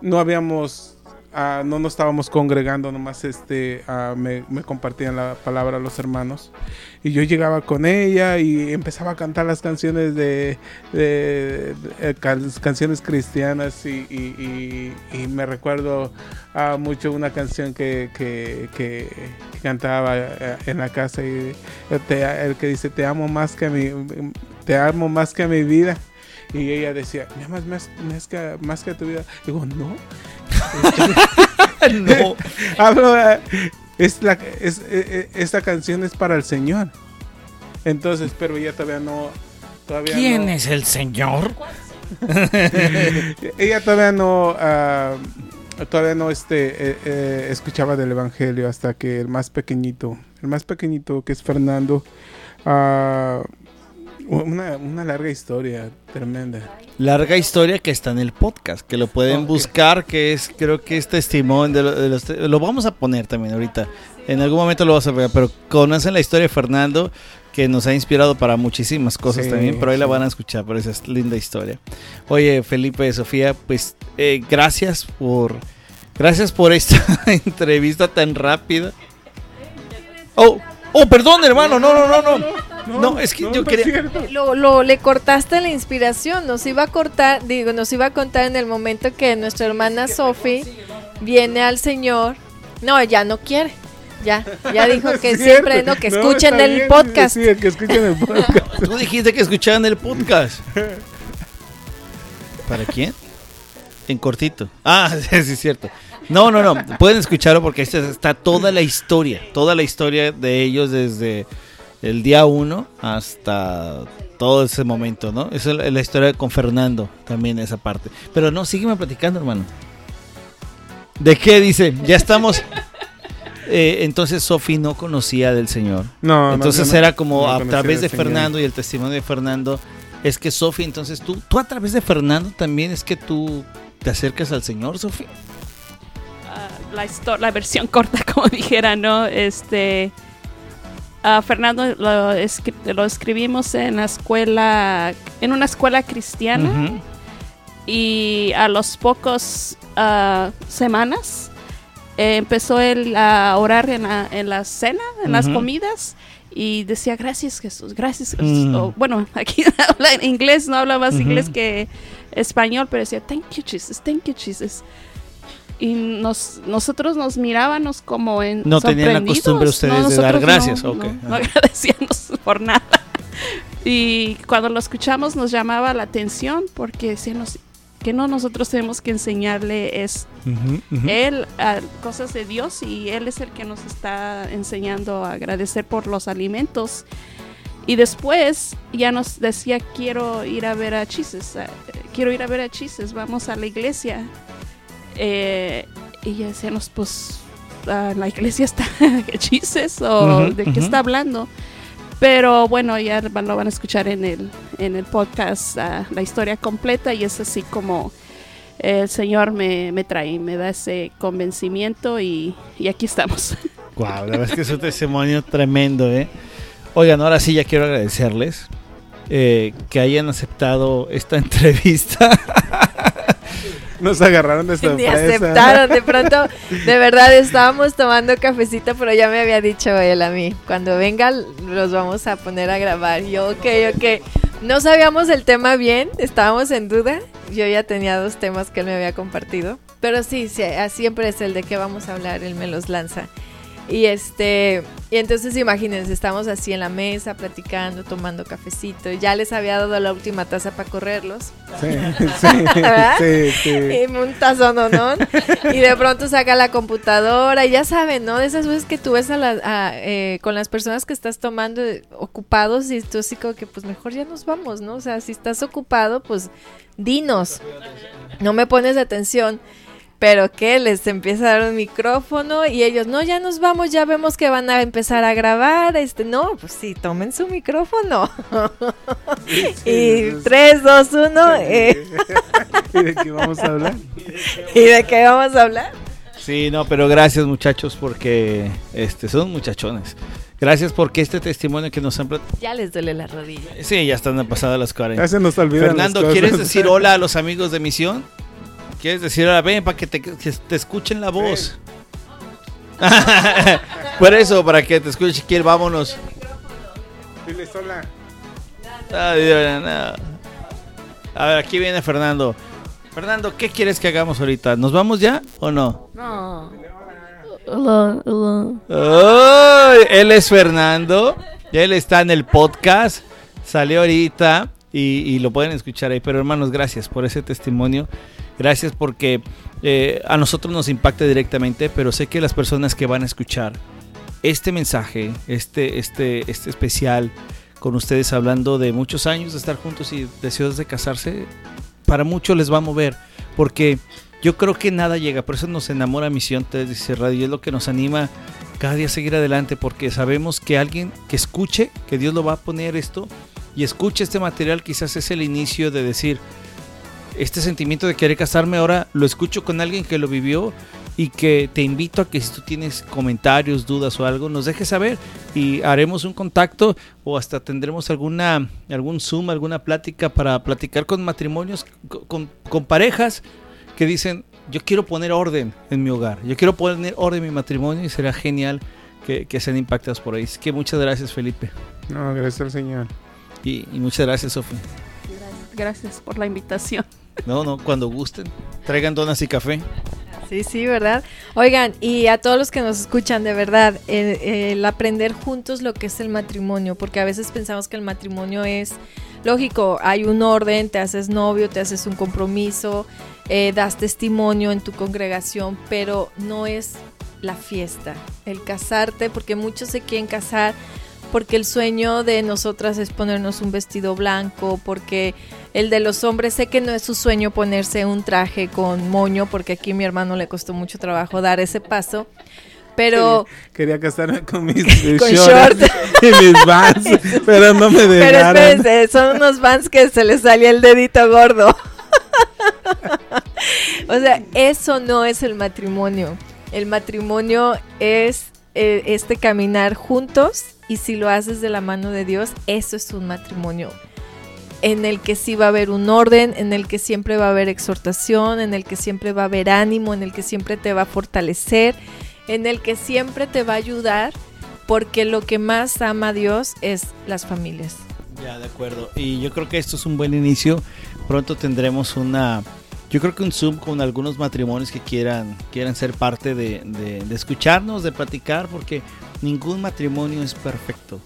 no habíamos Ah, no nos estábamos congregando, nomás este, uh, me, compartían la palabra los hermanos. Y yo llegaba con ella y empezaba a cantar las canciones de, de, de, canciones cristianas y, me recuerdo uh, mucho una canción que, que, cantaba eh, en la casa y el que dice te amo más que mi te amo más que mi vida y ella decía, me amas más, más, que, más que tu vida. Digo, no. <laughs> no. <laughs> Hablo, es la, es, e, e, esta canción es para el Señor. Entonces, pero ella todavía no. Todavía ¿Quién es el Señor? <laughs> ella todavía no. Uh, todavía no este, eh, eh, escuchaba del Evangelio hasta que el más pequeñito, el más pequeñito que es Fernando, uh, una, una, larga historia, tremenda. Larga historia que está en el podcast, que lo pueden buscar, que es, creo que es testimonio de, los... Lo vamos a poner también ahorita. En algún momento lo vas a ver, pero conocen la historia de Fernando, que nos ha inspirado para muchísimas cosas también, pero ahí la van a escuchar por esa linda historia. Oye, Felipe, Sofía, pues eh, gracias por... Gracias por esta <laughs> entrevista tan rápida. Oh, oh, perdón, hermano, no, no, no. no. No, es que yo quería. Lo, lo, le cortaste la inspiración. Nos iba a cortar, digo, nos iba a contar en el momento que nuestra hermana Sophie viene al Señor. No, ya no quiere. Ya, ya dijo <laughs> que siempre, no, que escuchen el podcast. Sí, que escuchen el podcast. <laughs> Tú dijiste que escucharan el podcast. ¿Para quién? En cortito. Ah, <laughs> sí, es cierto. No, no, no. Pueden escucharlo porque está toda la historia. Toda la historia de ellos desde el día uno hasta todo ese momento, ¿no? Esa es la historia con Fernando, también esa parte. Pero no, sígueme platicando, hermano. ¿De qué dice? Ya estamos... <laughs> Eh, entonces Sofi no conocía del Señor. No. Entonces era como a través de Fernando y el testimonio de Fernando. Es que Sofi, entonces tú, tú a través de Fernando también es que tú te acercas al Señor, Sofi. Ah, la, la versión <laughs> corta, como dijera, ¿no? Este Fernando lo, lo, escribimos en la escuela, en una escuela cristiana. Y a los pocos uh, semanas eh, empezó él a orar en la, en la cena, en las comidas. Y decía, gracias Jesús, gracias Jesús. Mm. bueno, <laughs> aquí <laughs> habla en inglés, no habla más inglés que español, pero decía, thank you Jesus, thank you Jesus y nos, nosotros nos mirábamos como en no tenían la costumbre ustedes de dar gracias no, no, agradecíamos <laughs> por nada. Y cuando lo escuchamos nos llamaba la atención porque decíamos que no nosotros tenemos que enseñarle es él a cosas de Dios y él es el que nos está enseñando a agradecer por los alimentos y después ya nos decía quiero ir a ver a Chises quiero ir a ver a Chises vamos a la iglesia eh, y ya decíamos, pues, la iglesia está <laughs> chistes o de qué está hablando. Pero bueno, ya lo van a escuchar en el, en el podcast ah, la historia completa y es así como el Señor me, me trae, me da ese convencimiento y, y aquí estamos. <laughs> Wow, la verdad es que es un testimonio tremendo, ¿eh? Oigan, ahora sí ya quiero agradecerles eh, que hayan aceptado esta <laughs> entrevista. Nos agarraron de <laughs> sorpresa. Me aceptaron, de <laughs> pronto, de verdad estábamos tomando cafecito, pero ya me había dicho él a mí, cuando venga los vamos a poner a grabar. Yo, ok, ok. No sabíamos el tema bien, estábamos en duda. Yo ya tenía dos temas que él me había compartido. Pero sí, sí siempre es el de qué vamos a hablar, él me los lanza. Y este, y entonces imagínense, estamos así en la mesa platicando, tomando cafecito. Ya les había dado la última taza para correrlos. Sí, <laughs> sí, sí, Y un tazo, ¿no? y de pronto saca la computadora y ya saben, ¿no? De esas veces que tú ves a, la, eh, con las personas que estás tomando eh, ocupados y tú así como que pues mejor ya nos vamos, ¿no? O sea, si estás ocupado, pues dinos. No me pones atención pero que les empieza a dar un micrófono y ellos, no, ya nos vamos, ya vemos que van a empezar a grabar, este, no, pues sí, tomen su micrófono. <laughs> y 3, 2, 1. ¿Y de qué vamos a hablar? <laughs> ¿Y de qué vamos a hablar? Sí, no, pero gracias muchachos porque este son muchachones. Gracias porque este testimonio que nos han Ya les duele la rodilla. Sí, ya están pasadas las 40. Ya se nos olvidan Fernando, ¿quieres decir hola a los amigos de Misión? ¿Quieres decir ahora ven para que te, escuchen la voz? <laughs> Por eso, para que te escuchen, quién, vámonos. Dile sola. A ver, aquí viene Fernando. Fernando, ¿qué quieres que hagamos ahorita? ¿Nos vamos ya o no? No. Hola, hola. él es Fernando. Él está en el podcast. Salió ahorita y, y, lo pueden escuchar ahí. Pero hermanos, gracias por ese testimonio. Gracias porque eh, a nosotros nos impacta directamente, pero sé que las personas que van a escuchar este mensaje, este, este, este especial con ustedes hablando de muchos años de estar juntos y deseos de casarse, para muchos les va a mover, porque yo creo que nada llega, por eso nos enamora Misión dice Radio, es lo que nos anima cada día a seguir adelante, porque sabemos que alguien que escuche, que Dios lo va a poner esto, y escuche este material, quizás es el inicio de decir, este sentimiento de querer casarme ahora lo escucho con alguien que lo vivió y que te invito a que si tú tienes comentarios, dudas o algo, nos dejes saber y haremos un contacto o hasta tendremos alguna algún Zoom, alguna plática para platicar con matrimonios, con, parejas que dicen, yo quiero poner orden en mi hogar, yo quiero poner orden en mi matrimonio y será genial que, que sean impactados por ahí. Así que muchas gracias Felipe. No, gracias al Señor. Y, y muchas gracias Sofía. Gracias por la invitación. No, no, cuando gusten. Traigan donas y café. Sí, sí, ¿verdad? Oigan, y a todos los que nos escuchan, de verdad, el, aprender juntos lo que es el matrimonio, porque a veces pensamos que el matrimonio es lógico, hay un orden, te haces novio, te haces un compromiso, eh, das testimonio en tu congregación, pero no es la fiesta, el casarte, porque muchos se quieren casar porque el sueño de nosotras es ponernos un vestido blanco, porque el de los hombres sé que no es su sueño ponerse un traje con moño, porque aquí a mi hermano le costó mucho trabajo dar ese paso. Pero quería, casarme <laughs> con mis shorts, y mis <laughs> vans, pero no me dejaron. Pero espérense, son unos vans que se les salía el dedito gordo. <laughs> o sea, eso no es el matrimonio. El matrimonio es eh, este caminar juntos y si lo haces de la mano de Dios, eso es un matrimonio en el que sí va a haber un orden, en el que siempre va a haber exhortación, en el que siempre va a haber ánimo, en el que siempre te va a fortalecer, en el que siempre te va a ayudar, porque lo que más ama a Dios es las familias. Ya, de acuerdo. Y yo creo que esto es un buen inicio. Pronto tendremos una, yo creo que un Zoom con algunos matrimonios que quieran, quieran ser parte de, de escucharnos, de platicar, porque ningún matrimonio es perfecto.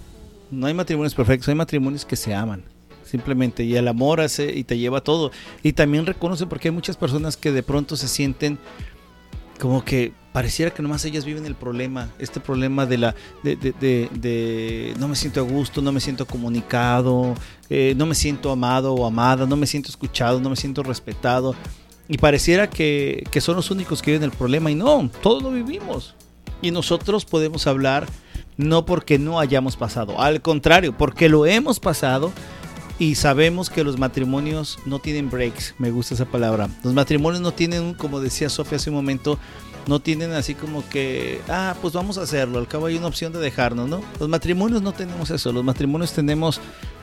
No hay matrimonios perfectos, hay matrimonios que se aman. Simplemente, y el amor hace y te lleva todo. Y también reconoce porque hay muchas personas que de pronto se sienten como que pareciera que nomás ellas viven el problema, este problema de la de, de, no me siento a gusto, no me siento comunicado, eh, no me siento amado o amada, no me siento escuchado, no me siento respetado. Y pareciera que, que son los únicos que viven el problema y no, todos lo vivimos. Y nosotros podemos hablar no porque no hayamos pasado, al contrario, porque lo hemos pasado y sabemos que los matrimonios no tienen breaks, me gusta esa palabra. Los matrimonios no tienen, como decía Sofía hace un momento, no tienen así como que, ah, pues vamos a hacerlo, al cabo hay una opción de dejarnos, ¿no? Los matrimonios no tenemos eso, los matrimonios tenemos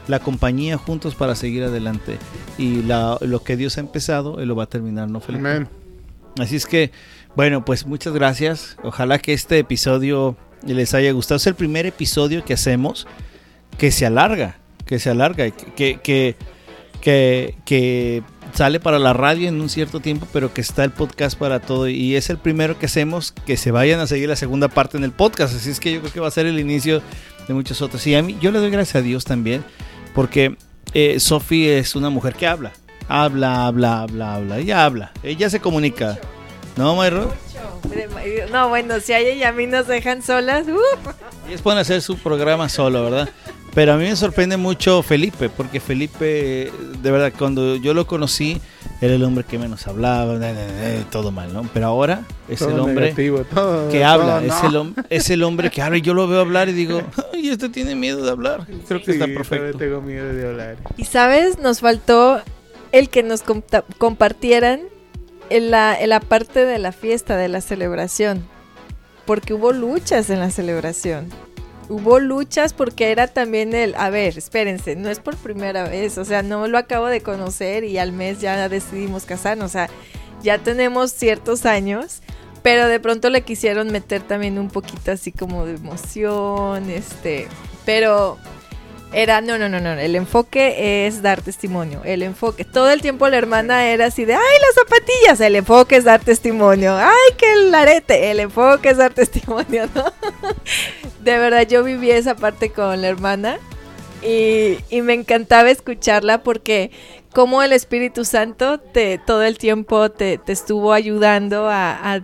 la compañía juntos para seguir adelante y lo que Dios ha empezado, Él lo va a terminar, ¿no, Felipe? Amén. Así es que bueno, pues muchas gracias. Ojalá que este episodio les haya gustado. Es el primer episodio que hacemos que se alarga, que se alarga, que, que, que, que sale para la radio en un cierto tiempo, pero que está el podcast para todo. Y es el primero que hacemos que se vayan a seguir la segunda parte en el podcast. Así es que yo creo que va a ser el inicio de muchos otros. Y a mí, yo le doy gracias a Dios también, porque eh, Sophie es una mujer que habla. Habla, habla, habla, habla. Ella habla. Ella se comunica. ¿No, Mayro? No, bueno, si a ella y a mí nos dejan solas, uh. Ellos pueden hacer su programa solo, ¿verdad? Pero a mí me sorprende mucho Felipe, porque Felipe, de verdad, cuando yo lo conocí, era el hombre que menos hablaba, todo mal, ¿no? Pero ahora es el hombre que habla, es, el, es el hombre que habla y yo lo veo hablar y digo, <laughs> ay, este tiene miedo de hablar. Creo que está perfecto. Tengo miedo de hablar. Y sabes, nos faltó el que nos compartieran en la, en la parte de la fiesta, de la celebración, porque hubo luchas en la celebración hubo luchas porque era también el, a ver, espérense, no es por primera vez, o sea, no lo acabo de conocer y al mes ya decidimos casarnos, o sea, ya tenemos ciertos años, pero de pronto le quisieron meter también un poquito así como de emoción, este, pero era, no, no, no, no, el enfoque es dar testimonio, el enfoque, todo el tiempo la hermana era así de, ay, las zapatillas, el enfoque es dar testimonio, ay, que el arete, el enfoque es dar testimonio, ¿no? <laughs> De verdad, yo viví esa parte con la hermana y, me encantaba escucharla porque como el Espíritu Santo te, todo el tiempo te, estuvo ayudando a, a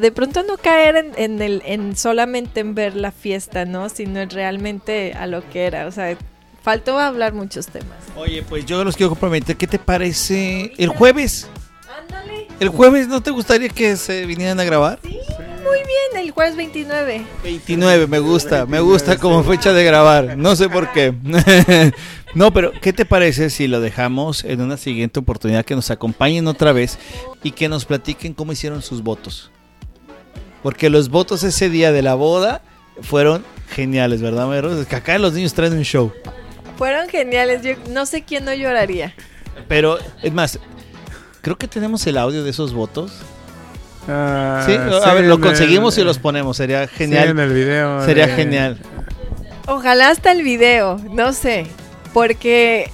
de pronto no caer en, en, el, en solamente en ver la fiesta, ¿no? Sino realmente a lo que era. O sea, faltó hablar muchos temas. Oye, pues yo los quiero comprometer. ¿Qué te parece el jueves? Ándale. ¿El jueves no te gustaría que se vinieran a grabar? Sí, muy bien, el jueves 29. 29, me gusta, me gusta como fecha de grabar. No sé por qué. <laughs> no, pero ¿qué te parece si lo dejamos en una siguiente oportunidad que nos acompañen otra vez y que nos platiquen cómo hicieron sus votos? Porque los votos ese día de la boda fueron geniales, ¿verdad, Mayro? Es que acá los niños traen un show. Fueron geniales. Yo no sé quién no lloraría. Pero, es más, creo que tenemos el audio de esos votos. Ah, sí, a ver, lo conseguimos y los ponemos. Sería genial. en el video. Sería genial. Ojalá hasta el video, no sé. Porque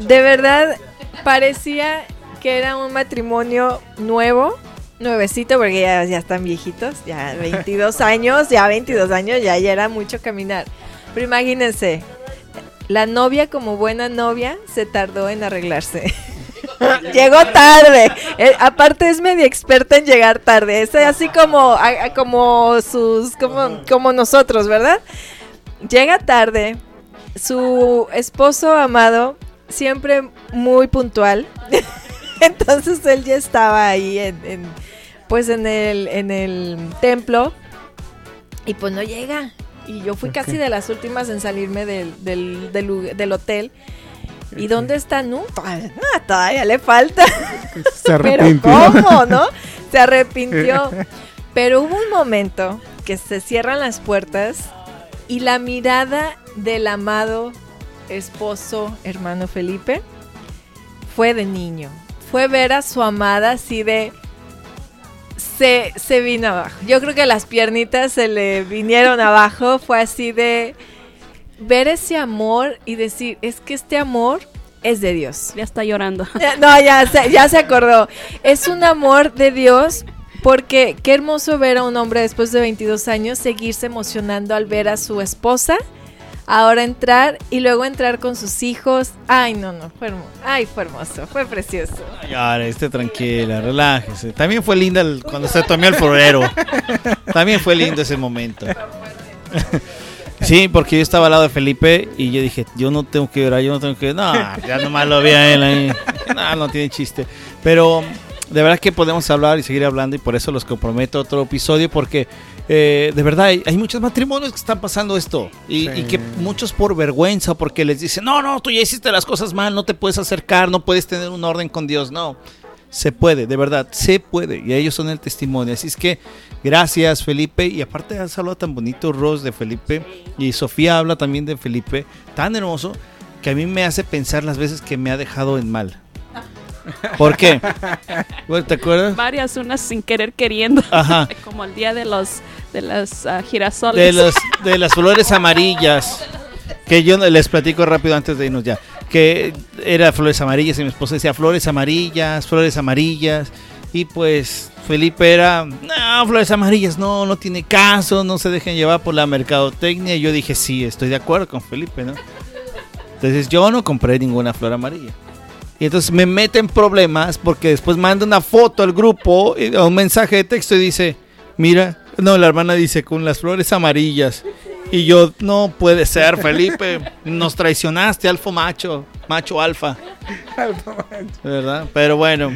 de verdad parecía que era un matrimonio nuevo nuevecito porque ya, ya están viejitos, ya <laughs> 22 años, ya 22 años, ya, ya era mucho caminar. Pero imagínense, la novia como buena novia se tardó en arreglarse. <laughs> Llegó tarde. Eh, aparte es media experta en llegar tarde. Es así como, como sus, como, como nosotros, ¿verdad? Llega tarde. Su esposo amado, siempre muy puntual. <laughs> Entonces él ya estaba ahí en pues en el, en el templo y pues no llega. Y yo fui casi de las últimas en salirme del, del, del, hotel. ¿Y dónde está Nu? Ah, todavía le falta. Se <laughs> arrepintió. Pero ¿cómo, no? Se arrepintió. <laughs> Pero hubo un momento que se cierran las puertas y la mirada del amado esposo, hermano Felipe, fue de niño. Fue ver a su amada así de, se, se vino abajo. Yo creo que las piernitas se le vinieron abajo. Fue así de ver ese amor y decir, es que este amor es de Dios. Ya está llorando. No, ya se, ya se acordó. Es un amor de Dios porque qué hermoso ver a un hombre después de 22 años seguirse emocionando al ver a su esposa ahora entrar y luego entrar con sus hijos. Ay, no, no, fue hermoso. Ay, fue hermoso, fue precioso. Ay, esté tranquila, relájese. También fue linda cuando se tomó el florero. También fue lindo ese momento. <laughs> Sí, porque yo estaba al lado de Felipe y yo dije, yo no tengo que llorar, yo no tengo que... No, ya nomás lo vi a él ahí. No, no tiene chiste. Pero de verdad que podemos hablar y seguir hablando y por eso los comprometo a otro episodio porque eh, de verdad, hay, muchos matrimonios que están pasando esto. Y, que muchos por vergüenza, porque les dicen, no, no, tú ya hiciste las cosas mal, no te puedes acercar, no puedes tener un orden con Dios. No, se puede, de verdad, se puede. Y ellos son el testimonio. Así es que gracias, Felipe. Y aparte has hablado tan bonito, Ros, de Felipe. Y Sofía habla también de Felipe. Tan hermoso que a mí me hace pensar las veces que me ha dejado en mal. ¿Por qué? <laughs> ¿Te acuerdas? Varias, unas sin querer queriendo. <laughs> Ajá. Como el día de los de las uh, girasoles. De los <laughs> de las flores amarillas. Que yo les platico rápido antes de irnos ya. que era flores amarillas y mi esposa decía flores amarillas, flores amarillas. Y pues Felipe era, no, flores amarillas, no, no tiene caso, no se dejen llevar por la mercadotecnia. Y yo dije, sí, estoy de acuerdo con Felipe, ¿no? Entonces yo no compré ninguna flor amarilla. Y entonces me meten problemas porque después manda una foto al grupo, un mensaje de texto y dice, mira, no, la hermana dice con las flores amarillas. Y yo, no puede ser, Felipe, nos traicionaste, alfa macho, macho alfa. ¿Verdad? Pero bueno,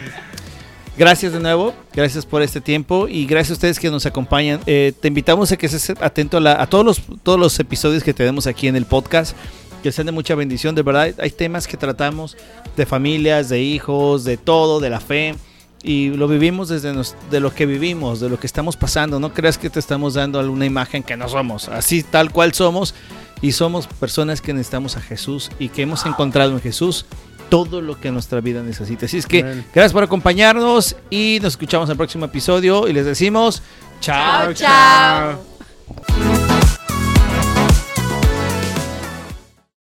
gracias de nuevo, gracias por este tiempo y gracias a ustedes que nos acompañan. Eh, te invitamos a que estés atento a, a, todos, los, todos los episodios que tenemos aquí en el podcast, que sean de mucha bendición, de verdad. Hay temas que tratamos de familias, de hijos, de todo, de la fe y lo vivimos desde de lo que vivimos, de lo que estamos pasando. No creas que te estamos dando alguna imagen que no somos, así tal cual somos y somos personas que necesitamos a Jesús y que hemos encontrado en Jesús todo lo que nuestra vida necesita. Así es que gracias por acompañarnos y nos escuchamos en el próximo episodio y les decimos chao. chao. chao.